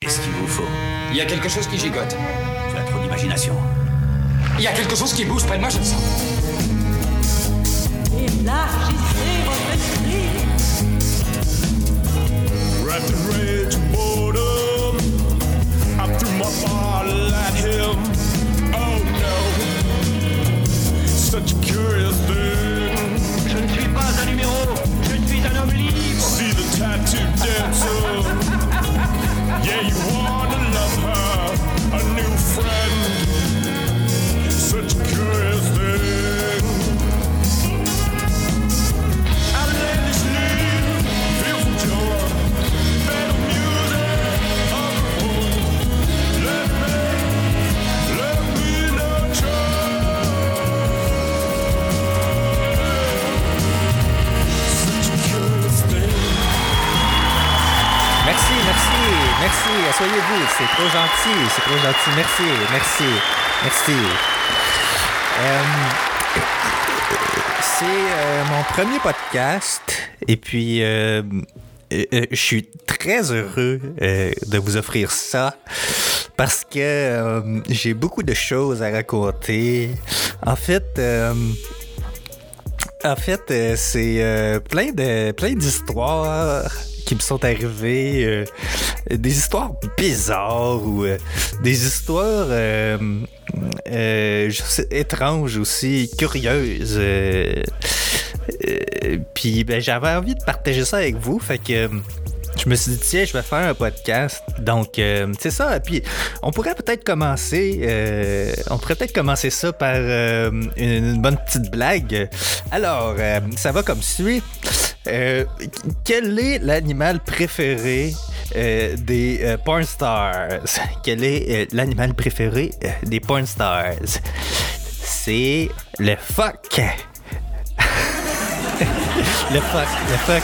Qu'est-ce qu'il vous faut? Il y a quelque chose qui gigote. Tu as trop d'imagination. Il y a quelque chose qui bouge près de moi, je le sens. Élargissez votre esprit. In rage boredom, I threw my bottle at him. Oh no, such a curious thing. Je ne suis pas un numéro, je suis un homme libre. See the tattoo dancer. Yeah, you wanna c'est gentil. Merci, merci, merci. Euh, c'est euh, mon premier podcast et puis euh, je suis très heureux de vous offrir ça parce que j'ai beaucoup de choses à raconter. En fait, en fait, c'est plein de plein d'histoires qui me sont arrivées, euh, des histoires bizarres ou euh, des histoires euh, étranges aussi, curieuses. Puis ben, j'avais envie de partager ça avec vous, fait que je me suis dit, tiens, je vais faire un podcast. Donc, c'est ça. Puis, on pourrait peut-être commencer. on pourrait peut-être commencer ça par une, bonne petite blague. Alors, ça va comme suit. Euh, quel est l'animal préféré euh, des euh, porn stars? Quel est euh, l'animal préféré euh, des porn stars? C'est le fuck. le fuck, le fuck.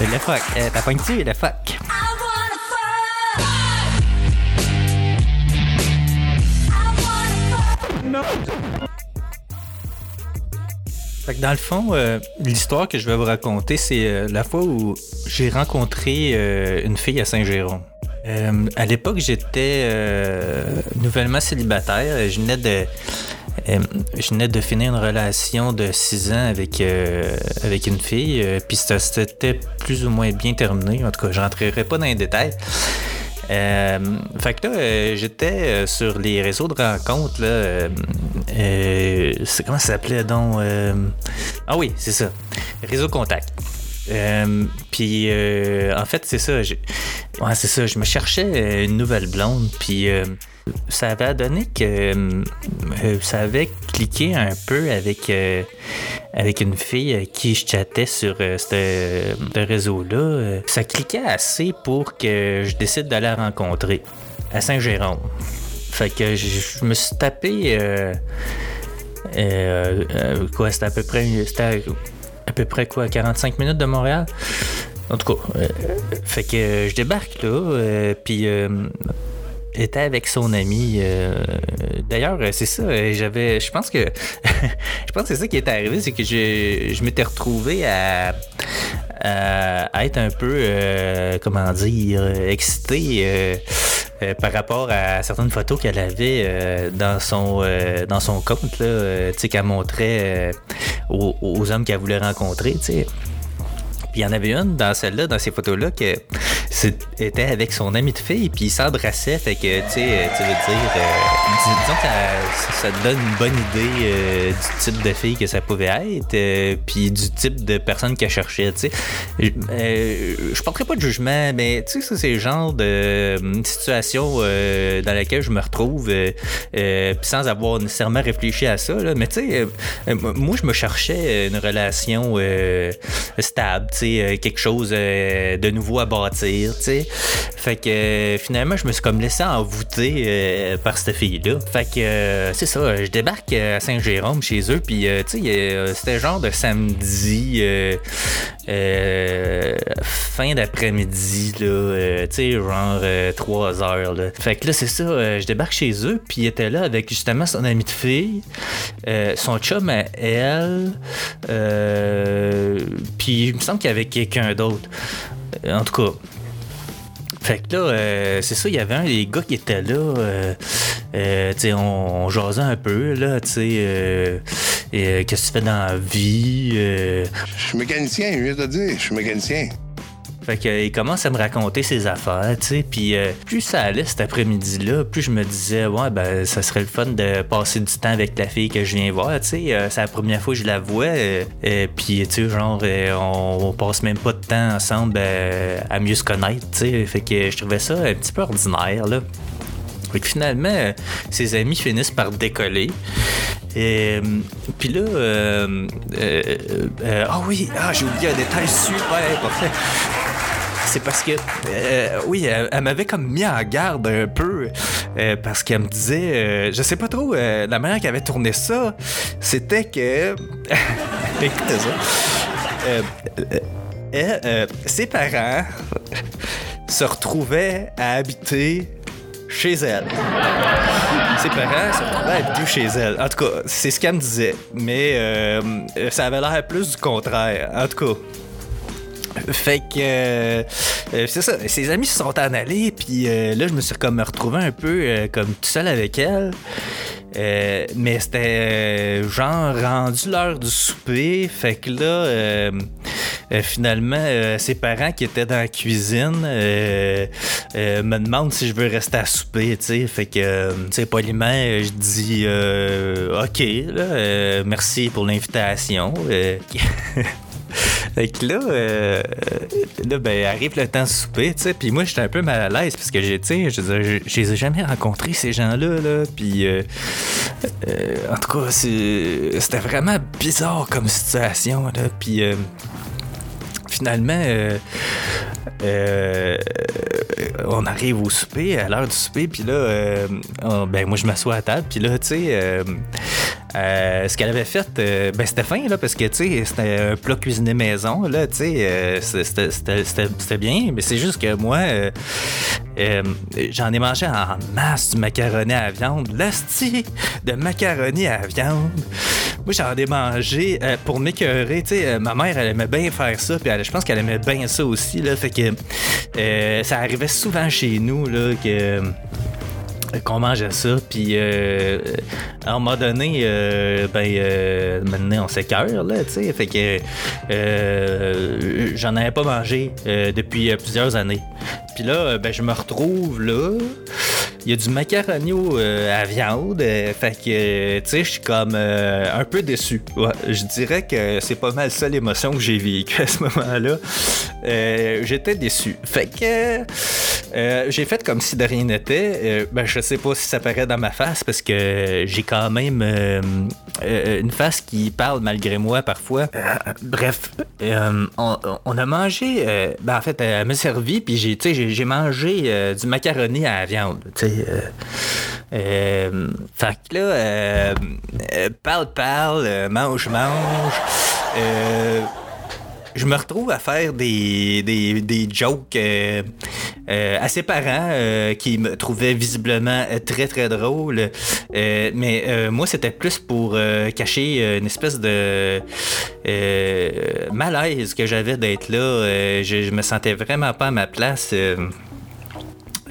le fuck. T'as pointu le fuck. Fait que dans le fond, euh, l'histoire que je vais vous raconter, c'est euh, la fois où j'ai rencontré euh, une fille à Saint-Jérôme. À l'époque, j'étais nouvellement célibataire. Je venais de, finir une relation de six ans avec, avec une fille. Puis ça s'était plus ou moins bien terminé. En tout cas, je rentrerai pas dans les détails. Fait que là, j'étais sur les réseaux de rencontres. Euh, comment ça s'appelait donc euh, Ah oui, c'est ça. Réseau Contact. Euh, puis en fait, c'est ça. Ouais, c'est ça. Je me cherchais une nouvelle blonde. Puis ça avait donné que ça avait cliqué un peu avec, une fille qui je chattais sur ce réseau-là. Ça cliquait assez pour que je décide d'aller la rencontrer à Saint-Jérôme. Fait que je, me suis tapé. euh, euh, euh, quoi, c'était à peu près. C'était à, à peu près quoi, 45 minutes de Montréal? En tout cas, fait que je débarque là, puis était avec son ami. D'ailleurs, c'est ça, j'avais. Je pense que. je pense que c'est ça qui est arrivé, c'est que je, je m'étais retrouvé à, à, être un peu, comment dire, excité euh, par rapport à certaines photos qu'elle avait euh, dans, son, euh, dans son compte, là, qu'elle montrait aux, aux hommes qu'elle voulait rencontrer, tu sais. Puis il y en avait une dans celle-là, dans ces photos-là, que était avec son ami de fille, puis ils s'embrassaient. Fait que, tu sais, euh, tu veux dire, euh, dis- disons que ça, te donne une bonne idée euh, du type de fille que ça pouvait être, euh, puis du type de personne qu'elle cherchait, tu sais. Je- euh, porterai pas de jugement, mais tu sais, c'est le genre de euh, situation dans laquelle je me retrouve, sans avoir nécessairement réfléchi à ça, là. Mais tu sais, moi, je me cherchais une relation stable, tu sais, quelque chose de nouveau à bâtir, Fait que euh, finalement, je me suis comme laissé envoûter euh, par cette fille-là. Fait que euh, c'est ça, je débarque à Saint-Jérôme chez eux, puis tu sais, c'était genre de samedi, fin d'après-midi, là, tu sais, genre 3 heures, là. Fait que là, c'est ça, je débarque chez eux, puis il était là avec justement son ami de fille, son chum à elle, puis il me semble qu'il y avait quelqu'un d'autre. En tout cas, fait que là, euh, c'est ça, il y avait un des gars qui était là. Euh, euh, tu sais, on, on jasait un peu, là, tu sais. euh, euh, Qu'est-ce que tu fais dans la vie? euh, Je suis mécanicien, je viens de te dire, je suis mécanicien. Fait qu'il commence à me raconter ses affaires, tu sais. Puis euh, plus ça allait cet après-midi-là, plus je me disais, ouais, ben, ça serait le fun de passer du temps avec la fille que je viens voir, tu sais. Euh, c'est la première fois que je la vois. euh, euh, puis, tu sais, genre, euh, on, passe même pas de temps ensemble euh, à mieux se connaître, tu sais. Fait que je trouvais ça un petit peu ordinaire, là. Fait que finalement, euh, ses amis finissent par décoller. Et, euh, puis là, euh, euh, euh, ah oui, ah, j'ai oublié un détail super important. C'est parce que, euh, oui, elle, m'avait comme mis en garde un peu, euh, parce qu'elle me disait, euh, je sais pas trop, la manière qu'elle avait tourné ça, c'était que, écoutez ça, ses parents se retrouvaient à habiter chez elle. Ses parents se retrouvaient à habiter chez elle. En tout cas, c'est ce qu'elle me disait. Mais euh, ça avait l'air plus du contraire. En tout cas. Fait que euh, euh, c'est ça, ses amis se sont en allés, puis euh, là je me suis comme retrouvé un peu comme tout seul avec elle. Mais c'était genre rendu l'heure du souper, fait que là finalement ses parents qui étaient dans la cuisine me demandent si je veux rester à souper, tu sais, fait que tu sais poliment je dis ok là, merci pour l'invitation. Fait que là, euh, là, ben, arrive le temps de souper, tu sais, puis moi, j'étais un peu mal à l'aise parce que, tu sais, je je les ai jamais rencontrés, ces gens-là, là, puis euh, euh, en tout cas, c'était vraiment bizarre comme situation, là, puis finalement, on arrive au souper, à l'heure du souper, puis là, ben moi je m'assois à table, puis là, tu sais, euh, ce qu'elle avait fait, euh, ben c'était fin, là, parce que, c'était un plat cuisiné maison, là, euh, c'était- bien, mais c'est juste que moi, j'en ai mangé en masse du macaroni à viande, l'asti de macaroni à viande. Moi, j'en ai mangé pour m'écœurer. Ma mère, elle aimait bien faire ça. Puis je pense qu'elle aimait bien ça aussi. Là, fait que ça arrivait souvent chez nous là, que qu'on mangeait ça, puis euh, à un moment donné, euh, ben, euh, maintenant on s'écœure, là, tu sais, fait que euh, j'en avais pas mangé euh, depuis plusieurs années. Puis là, ben, je me retrouve là, il y a du macaroni à viande, fait que, tu sais, je suis comme un peu déçu. Ouais, je dirais que c'est pas mal ça l'émotion que j'ai vécue à ce moment-là. J'étais déçu. Fait que euh, j'ai fait comme si de rien n'était. Euh, ben, je sais pas si ça paraît dans ma face parce que j'ai quand même euh, euh, une face qui parle malgré moi parfois. Bref, on, on a mangé. ben, en fait, elle m'a servi, puis j'ai, j'ai, mangé du macaroni à la viande. Tu sais. fait que là, parle, parle, mange, mange. Je me retrouve à faire des, des, des jokes euh, à ses parents euh, qui me trouvaient visiblement euh, très très drôles. Euh, mais moi, c'était plus pour cacher une espèce de malaise que j'avais d'être là. Je, je me sentais vraiment pas à ma place.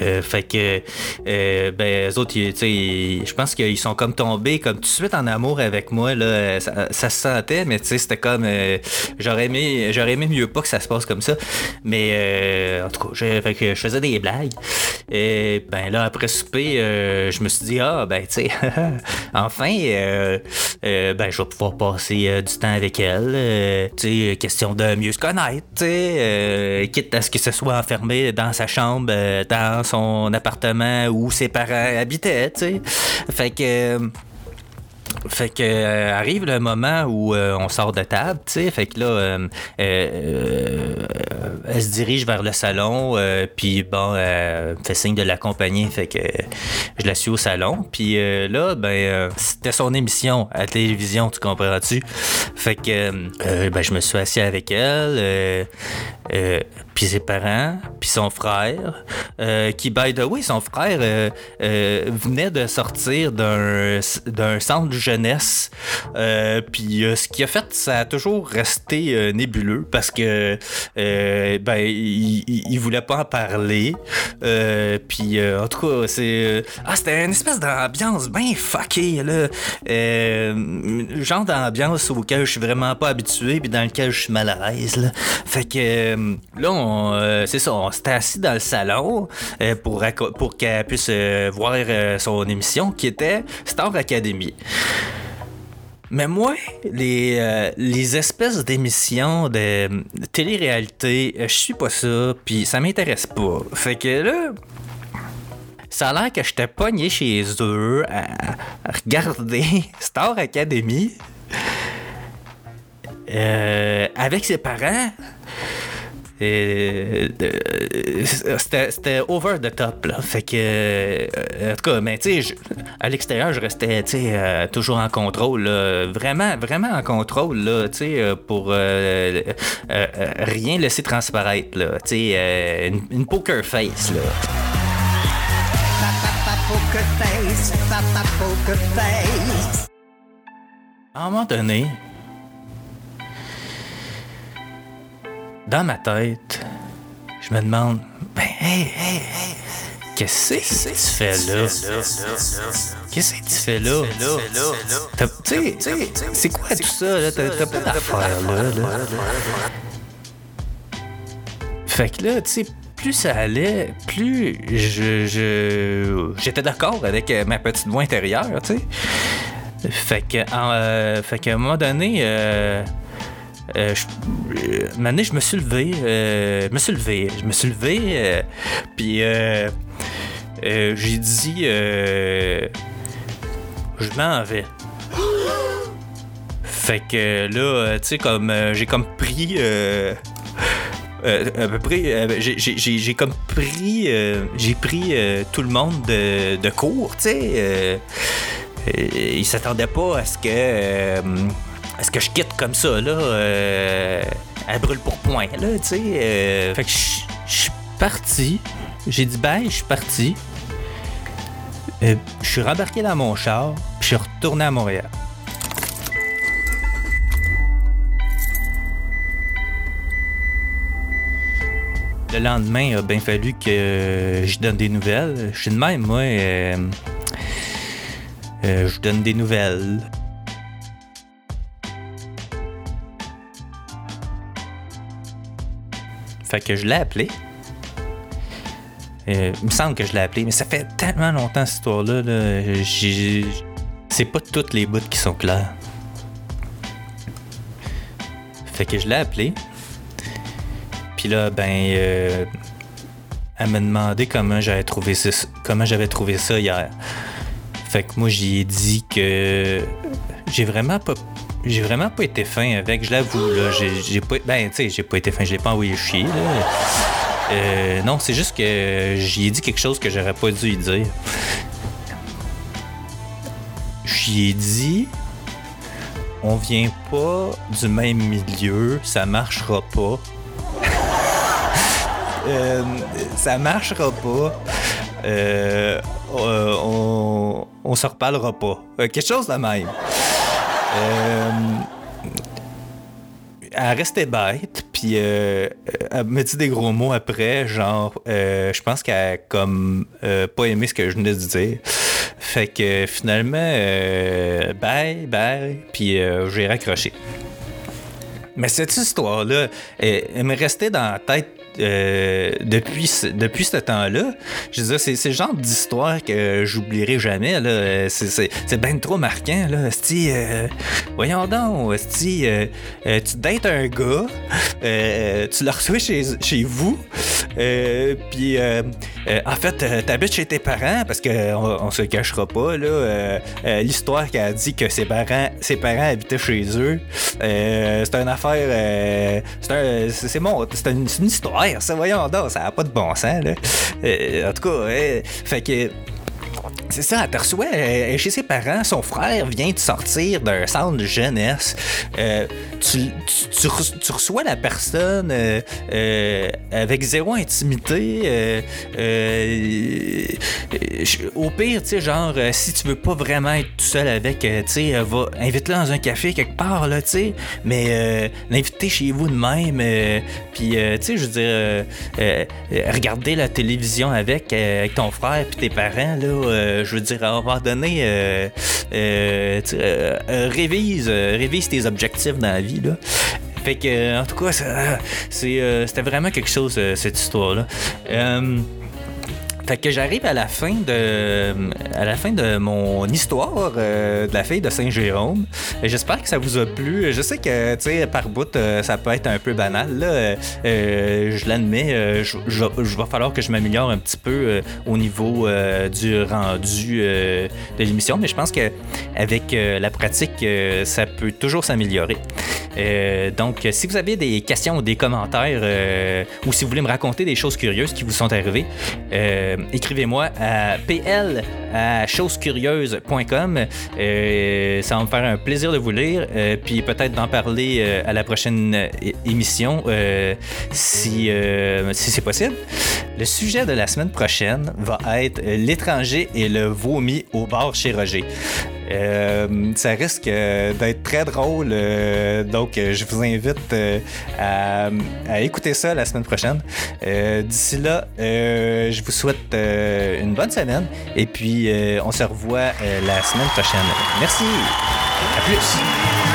Euh, fait que, euh, ben, eux autres, je pense qu'ils sont comme tombés, comme tout de suite en amour avec moi, là. Euh, Ça, se sentait, mais tu sais, c'était comme, euh, j'aurais aimé, j'aurais aimé mieux pas que ça se passe comme ça. Mais, euh, en tout cas, je, fait que je faisais des blagues. Et, ben, là, après souper, euh, je me suis dit, ah, ben, tu sais, enfin, ben, je vais pouvoir passer du temps avec elle. tu sais, question de mieux se connaître, tu sais, quitte à ce que ce soit enfermé dans sa chambre, dans son appartement où ses parents habitaient, tu sais. Fait que. Fait que euh, arrive le moment où euh, on sort de table, tu sais, fait que là, euh, elle se dirige vers le salon, puis bon, elle fait signe de l'accompagner, fait que je la suis au salon, puis là, ben, c'était son émission à télévision, tu comprends-tu? Fait que, ben, je me suis assis avec elle, puis ses parents, puis son frère, qui, by the way, son frère venait de sortir d'un centre jeunesse. Euh, puis euh, ce qui a fait, ça a toujours resté euh, nébuleux parce que ben il, voulait pas en parler. Puis en tout cas, c'est ah c'était une espèce d'ambiance bien fuckée là, genre d'ambiance auquel je suis vraiment pas habitué puis dans lequel je suis mal à l'aise là. Fait que là, c'est ça, on s'était assis dans le salon pour pour qu'elle puisse voir son émission qui était Star Academy. Mais moi, les, euh, les espèces d'émissions de, télé-réalité, euh, je suis pas ça, puis ça m'intéresse pas. Fait que là, ça a l'air que j'étais pogné chez eux à, à regarder Star Academy euh, avec ses parents. Et, euh, c'était over the top là fait que euh, en tout cas mais tu sais à l'extérieur je restais tu sais euh, toujours en contrôle là. vraiment vraiment en contrôle là tu sais pour euh, euh, euh, rien laisser transparaître là tu sais euh, une, une poker face là Poker face, papa poker face. À un moment donné, dans ma tête, je me demande, ben, hey, hey, hey, qu'est-ce que tu fais là? Qu'est-ce que tu fais là? Tu sais, c'est quoi tout ça? là? T'as pas d'affaires là. Fait que là, tu sais, plus ça allait, plus je, je- j'étais d'accord avec euh, ma petite voix intérieure, tu sais. Fait que, euh, fait qu'à un moment donné, euh, euh, je, euh, je me suis levé, euh, je me suis levé, je me suis levé, euh, puis euh, euh, j'ai dit, euh, je m'en vais. Fait que là, euh, tu sais, comme euh, j'ai comme pris. euh, euh, à peu près, euh, j'ai- comme pris, euh, j'ai pris euh, tout le monde de, de court, tu sais. euh, ils s'attendaient pas à ce que, euh, à ce que je quitte comme ça là, euh, à brûle pour point là, tu sais. euh. fait que je suis parti, j'ai dit bye, je suis parti. Euh, je suis rembarqué dans mon char, puis je suis retourné à Montréal. Le lendemain, il a bien fallu que je donne des nouvelles. Je suis de même, moi. euh, je donne des nouvelles. Fait que je l'ai appelé. Euh, il me semble que je l'ai appelé, mais ça fait tellement longtemps cette histoire-là. C'est pas toutes les bouts qui sont clairs. Fait que je l'ai appelé. Puis là, ben, euh, elle m'a demandé comment j'avais trouvé ça, comment j'avais trouvé ça hier. Fait que moi, j'y ai dit que j'ai vraiment pas, j'ai vraiment pas été fin avec. Je l'avoue là, j'ai, pas, ben, tu sais, j'ai pas été fin, je l'ai pas envoyé chier là. Euh, non, c'est juste que j'y ai dit quelque chose que j'aurais pas dû y dire. J'y ai dit, on vient pas du même milieu, ça marchera pas. Euh, ça marchera pas. Euh, euh, on, on se reparlera pas. Euh, quelque chose de même. Euh, elle restait bête, puis euh, elle me dit des gros mots après, genre, euh, je pense qu'elle a comme euh, pas aimé ce que je venais de dire. Fait que finalement, euh, bye, bye, puis euh, j'ai raccroché. Mais cette histoire-là, elle, elle me restait dans la tête euh, depuis, depuis ce temps-là. Je veux dire, c'est le genre d'histoire que j'oublierai jamais. C'est- bien trop marquant. Là. Euh, voyons donc, esti, euh, euh, tu dates un gars, tu le reçois chez, chez vous, puis euh, euh, en fait, euh, t'habites chez tes parents parce qu'on on se cachera pas. là. euh, euh, L'histoire qu'elle a dit que ses parents, ses parents habitaient chez eux, euh, c'est une affaire. euh, c'est un- c'est c'est une, une histoire, ça, voyons donc, ça n'a pas de bon sens. Là. Euh, en tout cas, euh, fait que. C'est ça, elle elle est chez ses parents, son frère vient de sortir d'un centre de jeunesse. Euh, tu, tu- tu re- tu reçois la personne euh, euh, avec zéro intimité. euh, euh, au pire, tu sais, genre, euh, si tu veux pas vraiment être tout seul avec, euh, tu sais, euh, va, invite-le dans un café quelque part, là, tu sais, mais euh, l'inviter chez vous de même, euh, puis, euh, tu sais, je veux dire, euh, euh, euh, regarder la télévision avec, euh, avec ton frère puis tes parents, là, euh, je veux dire, à un moment donné, euh, euh, euh, euh, révise, euh, révise tes objectifs dans la vie, là. Fait que, en tout cas, c'était vraiment quelque chose, cette histoire-là. Fait que j'arrive à la fin de à la fin de mon histoire euh, de la fille de Saint-Jérôme. J'espère que ça vous a plu. Je sais que tu sais par bout euh, ça peut être un peu banal là. Euh, je l'admets. je, je, je va falloir que je m'améliore un petit peu au niveau du rendu de l'émission, mais je pense que avec la pratique ça peut toujours s'améliorer. Donc, si vous avez des questions ou des commentaires, ou si vous voulez me raconter des choses curieuses qui vous sont arrivées, écrivez-moi à pl à chosescurieuses.com. Euh, ça va me faire un plaisir de vous lire, euh, puis peut-être d'en parler euh, à la prochaine émission, si, si c'est possible. Le sujet de la semaine prochaine va être l'étranger et le vomi au bar chez Roger. Ça risque d'être très drôle, donc je vous invite à, écouter ça la semaine prochaine. D'ici là, je vous souhaite une bonne semaine et puis euh, on se revoit euh, la semaine prochaine. Merci. À plus.